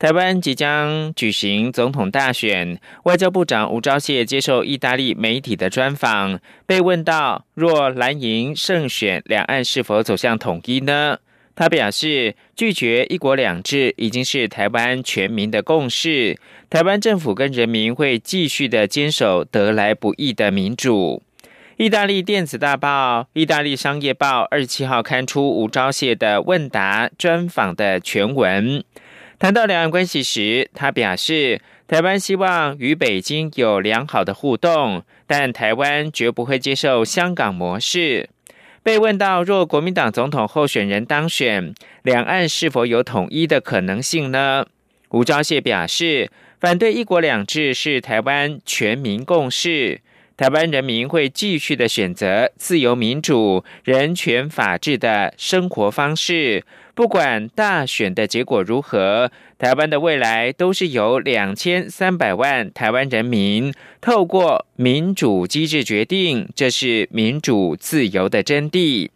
台湾即将举行总统大选，外交部长吴钊燮接受意大利媒体的专访，被问到若蓝营胜选，两岸是否走向统一呢？他表示，拒绝一国两制已经是台湾全民的共识，台湾政府跟人民会继续的坚守得来不易的民主。意大利电子大报《意大利商业报》二十七号刊出吴钊燮的问答专访的全文。谈到两岸关系时，他表示，台湾希望与北京有良好的互动，但台湾绝不会接受香港模式。被问到若国民党总统候选人当选，两岸是否有统一的可能性呢？吴钊燮表示，反对一国两制是台湾全民共识，台湾人民会继续的选择自由民主、人权法治的生活方式。不管大选的结果如何，台湾的未来都是由两千三百万台湾人民透过民主机制决定，这是民主自由的真谛。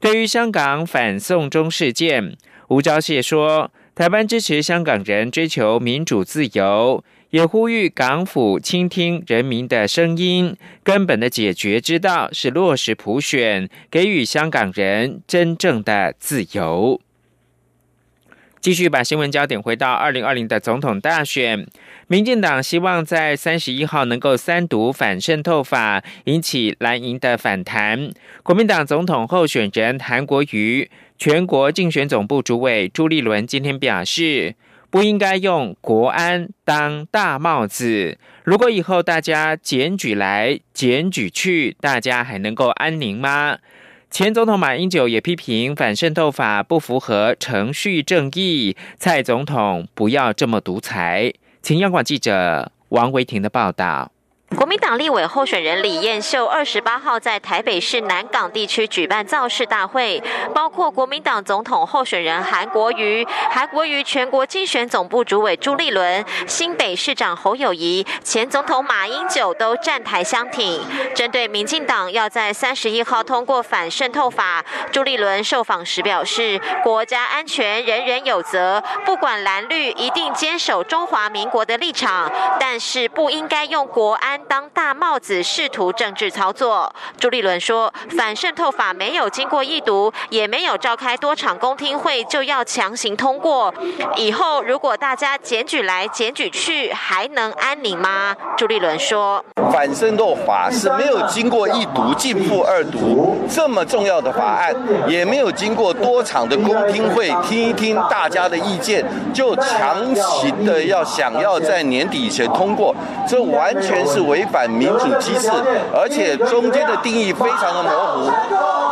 对于香港反送中事件，吴钊燮说，台湾支持香港人追求民主自由，也呼吁港府倾听人民的声音。根本的解决之道是落实普选，给予香港人真正的自由。继续把新闻焦点回到二零二零的总统大选，民进党希望在三十一号能够三读反渗透法，引起蓝营的反弹。国民党总统候选人韩国瑜、全国竞选总部主委朱立伦今天表示，不应该用国安当大帽子。如果以后大家检举来检举去，大家还能够安宁吗？前总统马英九也批评反渗透法不符合程序正义，蔡总统不要这么独裁。请央广记者王维婷的报道。国民党立委候选人李彦秀二十八号在台北市南港地区举办造势大会，包括国民党总统候选人韩国瑜、韩国瑜全国竞选总部主委朱立伦、新北市长侯友谊、前总统马英九都站台相挺。针对民进党要在三十一号通过反渗透法，朱立伦受访时表示：“国家安全人人有责，不管蓝绿，一定坚守中华民国的立场，但是不应该用国安。”当大帽子试图政治操作，朱立伦说，反渗透法没有经过一读，也没有召开多场公听会，就要强行通过。以后如果大家检举来检举去，还能安宁吗？朱立伦说，反渗透法是没有经过一读进复二读这么重要的法案，也没有经过多场的公听会，听一听大家的意见，就强行的要想要在年底前通过，这完全是。违反民主机制，而且中间的定义非常的模糊，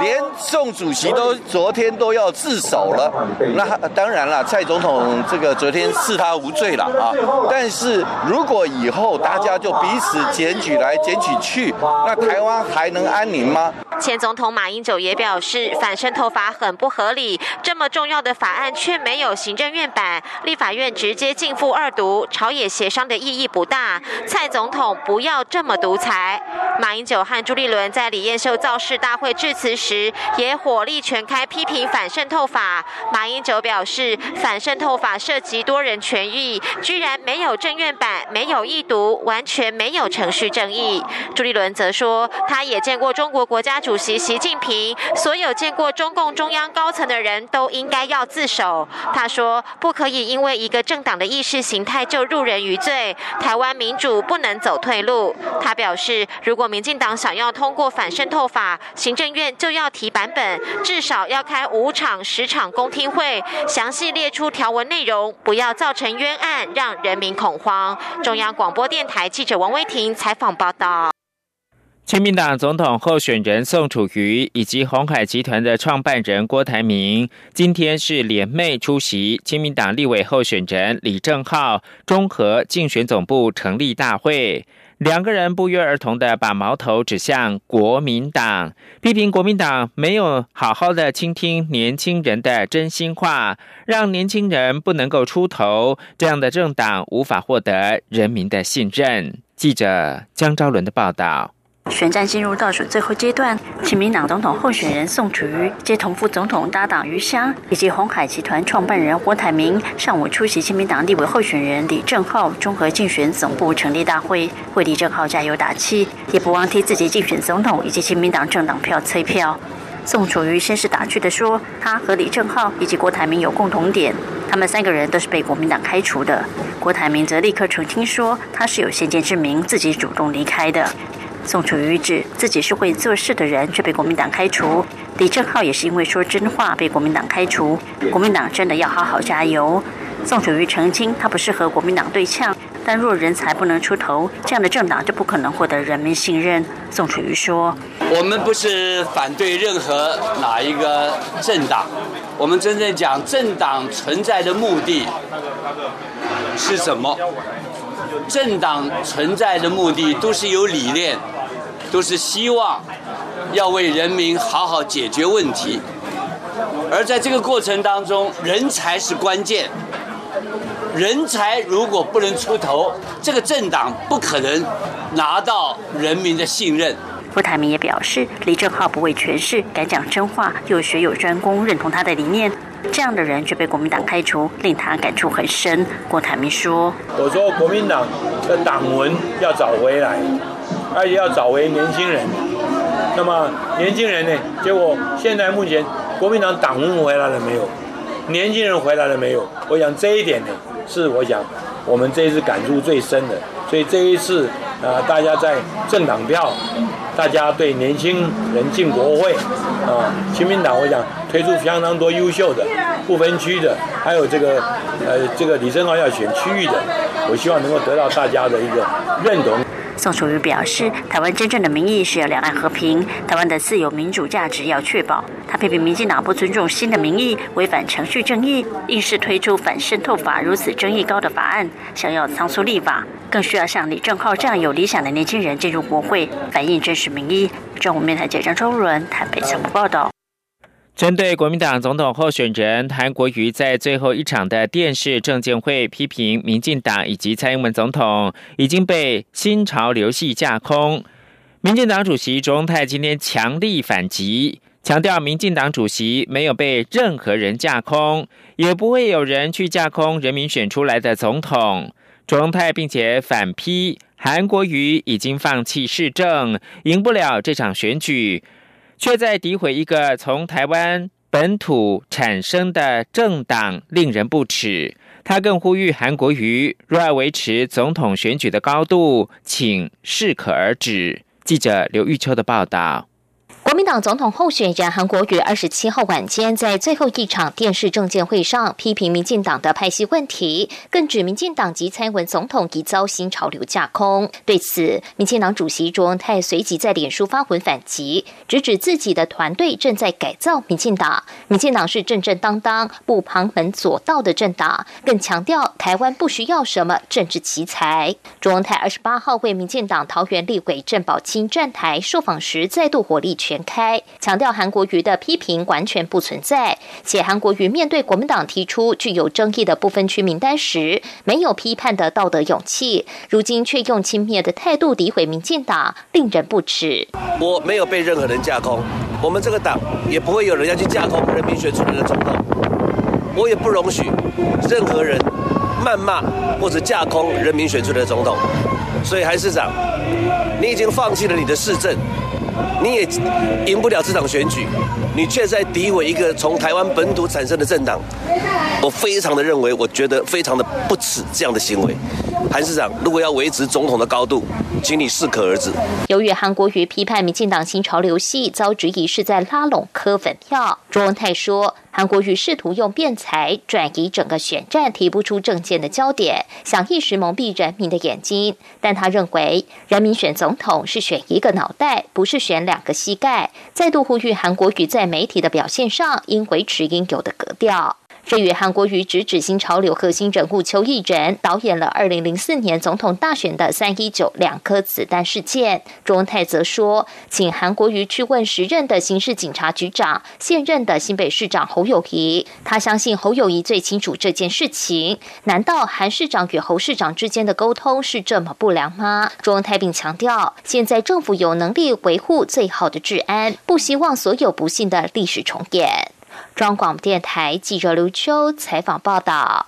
连宋主席都昨天都要自首了。那当然了，蔡总统这个昨天视他无罪了啊。但是如果以后大家就彼此检举来检举去，那台湾还能安宁吗？前总统马英九也表示，反渗透法很不合理，这么重要的法案却没有行政院版，立法院直接进覆二读，朝野协商的意义不大。蔡总统不要这么独裁。马英九和朱立伦在李彦秀造势大会致辞时，时也火力全开批评反渗透法。马英九表示，反渗透法涉及多人权益，居然没有政院版，没有易读，完全没有程序正义。朱立伦则说，他也见过中国国家。主席习近平，所有见过中共中央高层的人都应该要自首。他说，不可以因为一个政党的意识形态就入人于罪。台湾民主不能走退路。他表示，如果民进党想要通过反渗透法，行政院就要提版本，至少要开五场、十场公听会，详细列出条文内容，不要造成冤案，让人民恐慌。中央广播电台记者王威婷采访报道。亲民党总统候选人宋楚瑜以及红海集团的创办人郭台铭，今天是联袂出席亲民党立委候选人李正浩综合竞选总部成立大会。两个人不约而同的把矛头指向国民党，批评国民党没有好好的倾听年轻人的真心话，让年轻人不能够出头，这样的政党无法获得人民的信任。记者江昭伦的报道。选战进入倒数最后阶段，亲民党总统候选人宋楚瑜接同副总统搭档余香以及红海集团创办人郭台铭上午出席亲民党立委候选人李正浩综合竞选总部成立大会，为李正浩加油打气，也不忘替自己竞选总统以及亲民党政党票催票。宋楚瑜先是打趣的说，他和李正浩以及郭台铭有共同点，他们三个人都是被国民党开除的。郭台铭则立刻澄清说，他是有先见之明，自己主动离开的。宋楚瑜指自己是会做事的人，却被国民党开除。李正浩也是因为说真话被国民党开除。国民党真的要好好加油。宋楚瑜澄清，他不是和国民党对呛，但若人才不能出头，这样的政党就不可能获得人民信任。宋楚瑜说：“我们不是反对任何哪一个政党，我们真正讲政党存在的目的是什么？政党存在的目的都是有理念。”都是希望要为人民好好解决问题，而在这个过程当中，人才是关键。人才如果不能出头，这个政党不可能拿到人民的信任。郭台铭也表示，李正浩不畏权势，敢讲真话，又学有专攻，认同他的理念，这样的人却被国民党开除，令他感触很深。郭台铭说：“我说国民党的党文要找回来。”而且要找回年轻人，那么年轻人呢？结果现在目前国民党党文回来了没有？年轻人回来了没有？我想这一点呢，是我想我们这一次感触最深的。所以这一次啊，大家在政党票，大家对年轻人进国会啊，亲民党我想推出相当多优秀的不分区的，还有这个呃这个李正浩要选区域的，我希望能够得到大家的一个认同。宋楚瑜表示，台湾真正的民意是要两岸和平，台湾的自由民主价值要确保。他批评民进党不尊重新的民意，违反程序正义，硬是推出反渗透法如此争议高的法案，想要仓促立法，更需要像李正浩这样有理想的年轻人进入国会，反映真实民意。中午面台记者周伦台北采访报道。针对国民党总统候选人韩国瑜在最后一场的电视政见会批评民进党以及蔡英文总统已经被新潮流系架空，民进党主席卓荣泰今天强力反击，强调民进党主席没有被任何人架空，也不会有人去架空人民选出来的总统。卓荣泰并且反批韩国瑜已经放弃市政，赢不了这场选举。却在诋毁一个从台湾本土产生的政党，令人不齿。他更呼吁韩国瑜若要维持总统选举的高度，请适可而止。记者刘玉秋的报道。国民党总统候选人韩国瑜二十七号晚间在最后一场电视政见会上批评民进党的派系问题，更指民进党及蔡文总统已遭新潮流架空。对此，民进党主席卓文泰随即在脸书发文反击，直指自己的团队正在改造民进党，民进党是正正当当、不旁门左道的政党，更强调台湾不需要什么政治奇才。卓文泰二十八号为民进党桃园立委郑宝清站台受访时，再度火力全。开强调韩国瑜的批评完全不存在，且韩国瑜面对国民党提出具有争议的部分区名单时，没有批判的道德勇气，如今却用轻蔑的态度诋毁民进党，令人不齿。我没有被任何人架空，我们这个党也不会有人要去架空人民选出来的总统，我也不容许任何人谩骂或者架空人民选出来的总统。所以韩市长，你已经放弃了你的市政。你也赢不了这场选举，你却在诋毁一个从台湾本土产生的政党，我非常的认为，我觉得非常的不耻这样的行为。韩市长，如果要维持总统的高度，请你适可而止。由于韩国瑜批判民进党新潮流系，遭质疑是在拉拢科粉票。朱文泰说，韩国瑜试图用辩才转移整个选战，提不出政见的焦点，想一时蒙蔽人民的眼睛。但他认为，人民选总统是选一个脑袋，不是选两个膝盖。再度呼吁韩国瑜在媒体的表现上，应维持应有的格调。这与韩国瑜直指新潮流核心人物邱毅人导演了二零零四年总统大选的三一九两颗子弹事件。钟泰则说，请韩国瑜去问时任的刑事警察局长、现任的新北市长侯友谊，他相信侯友谊最清楚这件事情。难道韩市长与侯市长之间的沟通是这么不良吗？钟泰并强调，现在政府有能力维护最好的治安，不希望所有不幸的历史重演。中广电台记者刘秋采访报道。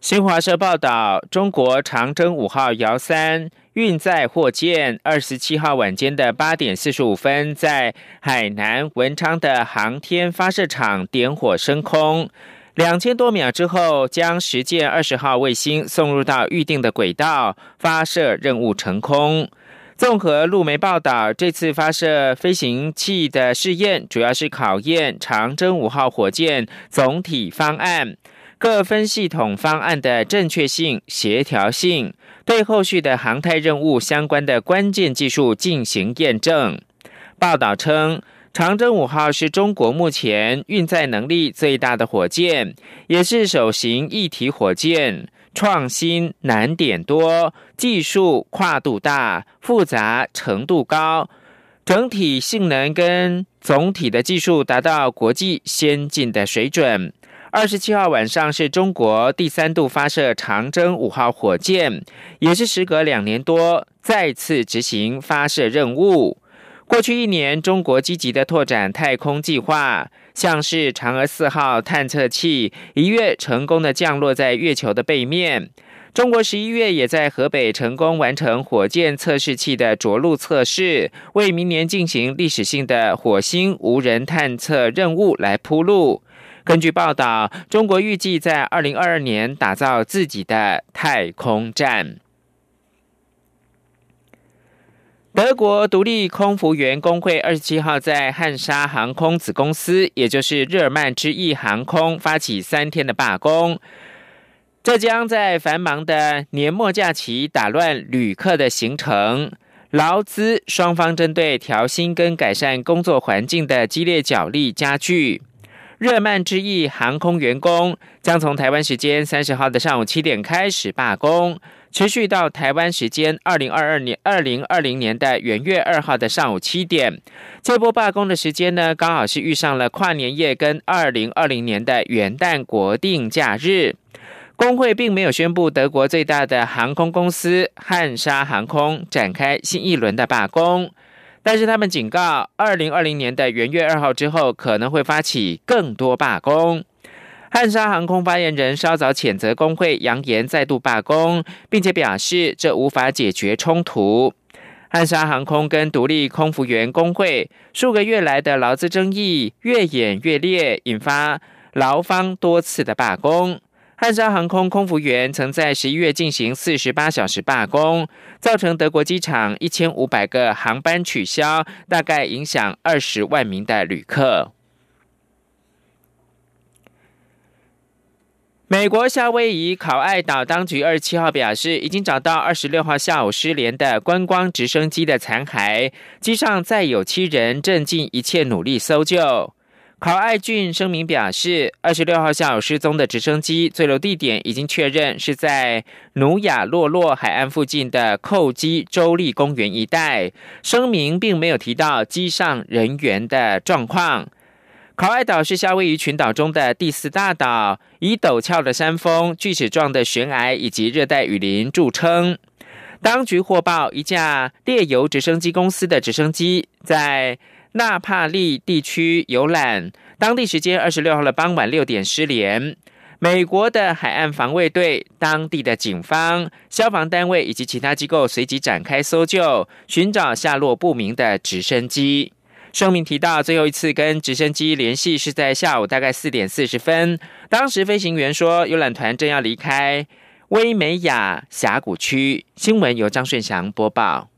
新华社报道，中国长征五号遥三运载货舰二十七号晚间的八点四十五分，在海南文昌的航天发射场点火升空，两千多秒之后，将实践二十号卫星送入到预定的轨道，发射任务成功。综合路媒报道，这次发射飞行器的试验，主要是考验长征五号火箭总体方案各分系统方案的正确性、协调性，对后续的航太任务相关的关键技术进行验证。报道称，长征五号是中国目前运载能力最大的火箭，也是首型一体火箭。创新难点多，技术跨度大，复杂程度高，整体性能跟总体的技术达到国际先进的水准。二十七号晚上是中国第三度发射长征五号火箭，也是时隔两年多再次执行发射任务。过去一年，中国积极的拓展太空计划。像是嫦娥四号探测器一月成功的降落在月球的背面，中国十一月也在河北成功完成火箭测试器的着陆测试，为明年进行历史性的火星无人探测任务来铺路。根据报道，中国预计在二零二二年打造自己的太空站。德国独立空服员工会二十七号在汉莎航空子公司，也就是日耳曼之翼航空发起三天的罢工，这将在繁忙的年末假期打乱旅客的行程。劳资双方针对调薪跟改善工作环境的激烈角力加剧。日耳曼之翼航空员工将从台湾时间三十号的上午七点开始罢工。持续到台湾时间二零二二年二零二零年的元月二号的上午七点，这波罢工的时间呢，刚好是遇上了跨年夜跟二零二零年的元旦国定假日。工会并没有宣布德国最大的航空公司汉莎航空展开新一轮的罢工，但是他们警告，二零二零年的元月二号之后可能会发起更多罢工。汉莎航空发言人稍早谴责工会扬言再度罢工，并且表示这无法解决冲突。汉莎航空跟独立空服员工会数个月来的劳资争议越演越烈，引发劳方多次的罢工。汉莎航空空服员曾在十一月进行四十八小时罢工，造成德国机场一千五百个航班取消，大概影响二十万名的旅客。美国夏威夷考爱岛当局二十七号表示，已经找到二十六号下午失联的观光直升机的残骸，机上载有七人，正尽一切努力搜救。考爱郡声明表示，二十六号下午失踪的直升机坠落地点已经确认是在努亚洛洛海岸附近的寇基州立公园一带。声明并没有提到机上人员的状况。考爱岛是夏威夷群岛中的第四大岛，以陡峭的山峰、锯齿状的悬崖以及热带雨林著称。当局获报，一架猎游直升机公司的直升机在纳帕利地区游览，当地时间二十六号的傍晚六点失联。美国的海岸防卫队、当地的警方、消防单位以及其他机构随即展开搜救，寻找下落不明的直升机。声明提到，最后一次跟直升机联系是在下午大概四点四十分。当时飞行员说，游览团正要离开威美雅峡谷区。新闻由张顺祥播报。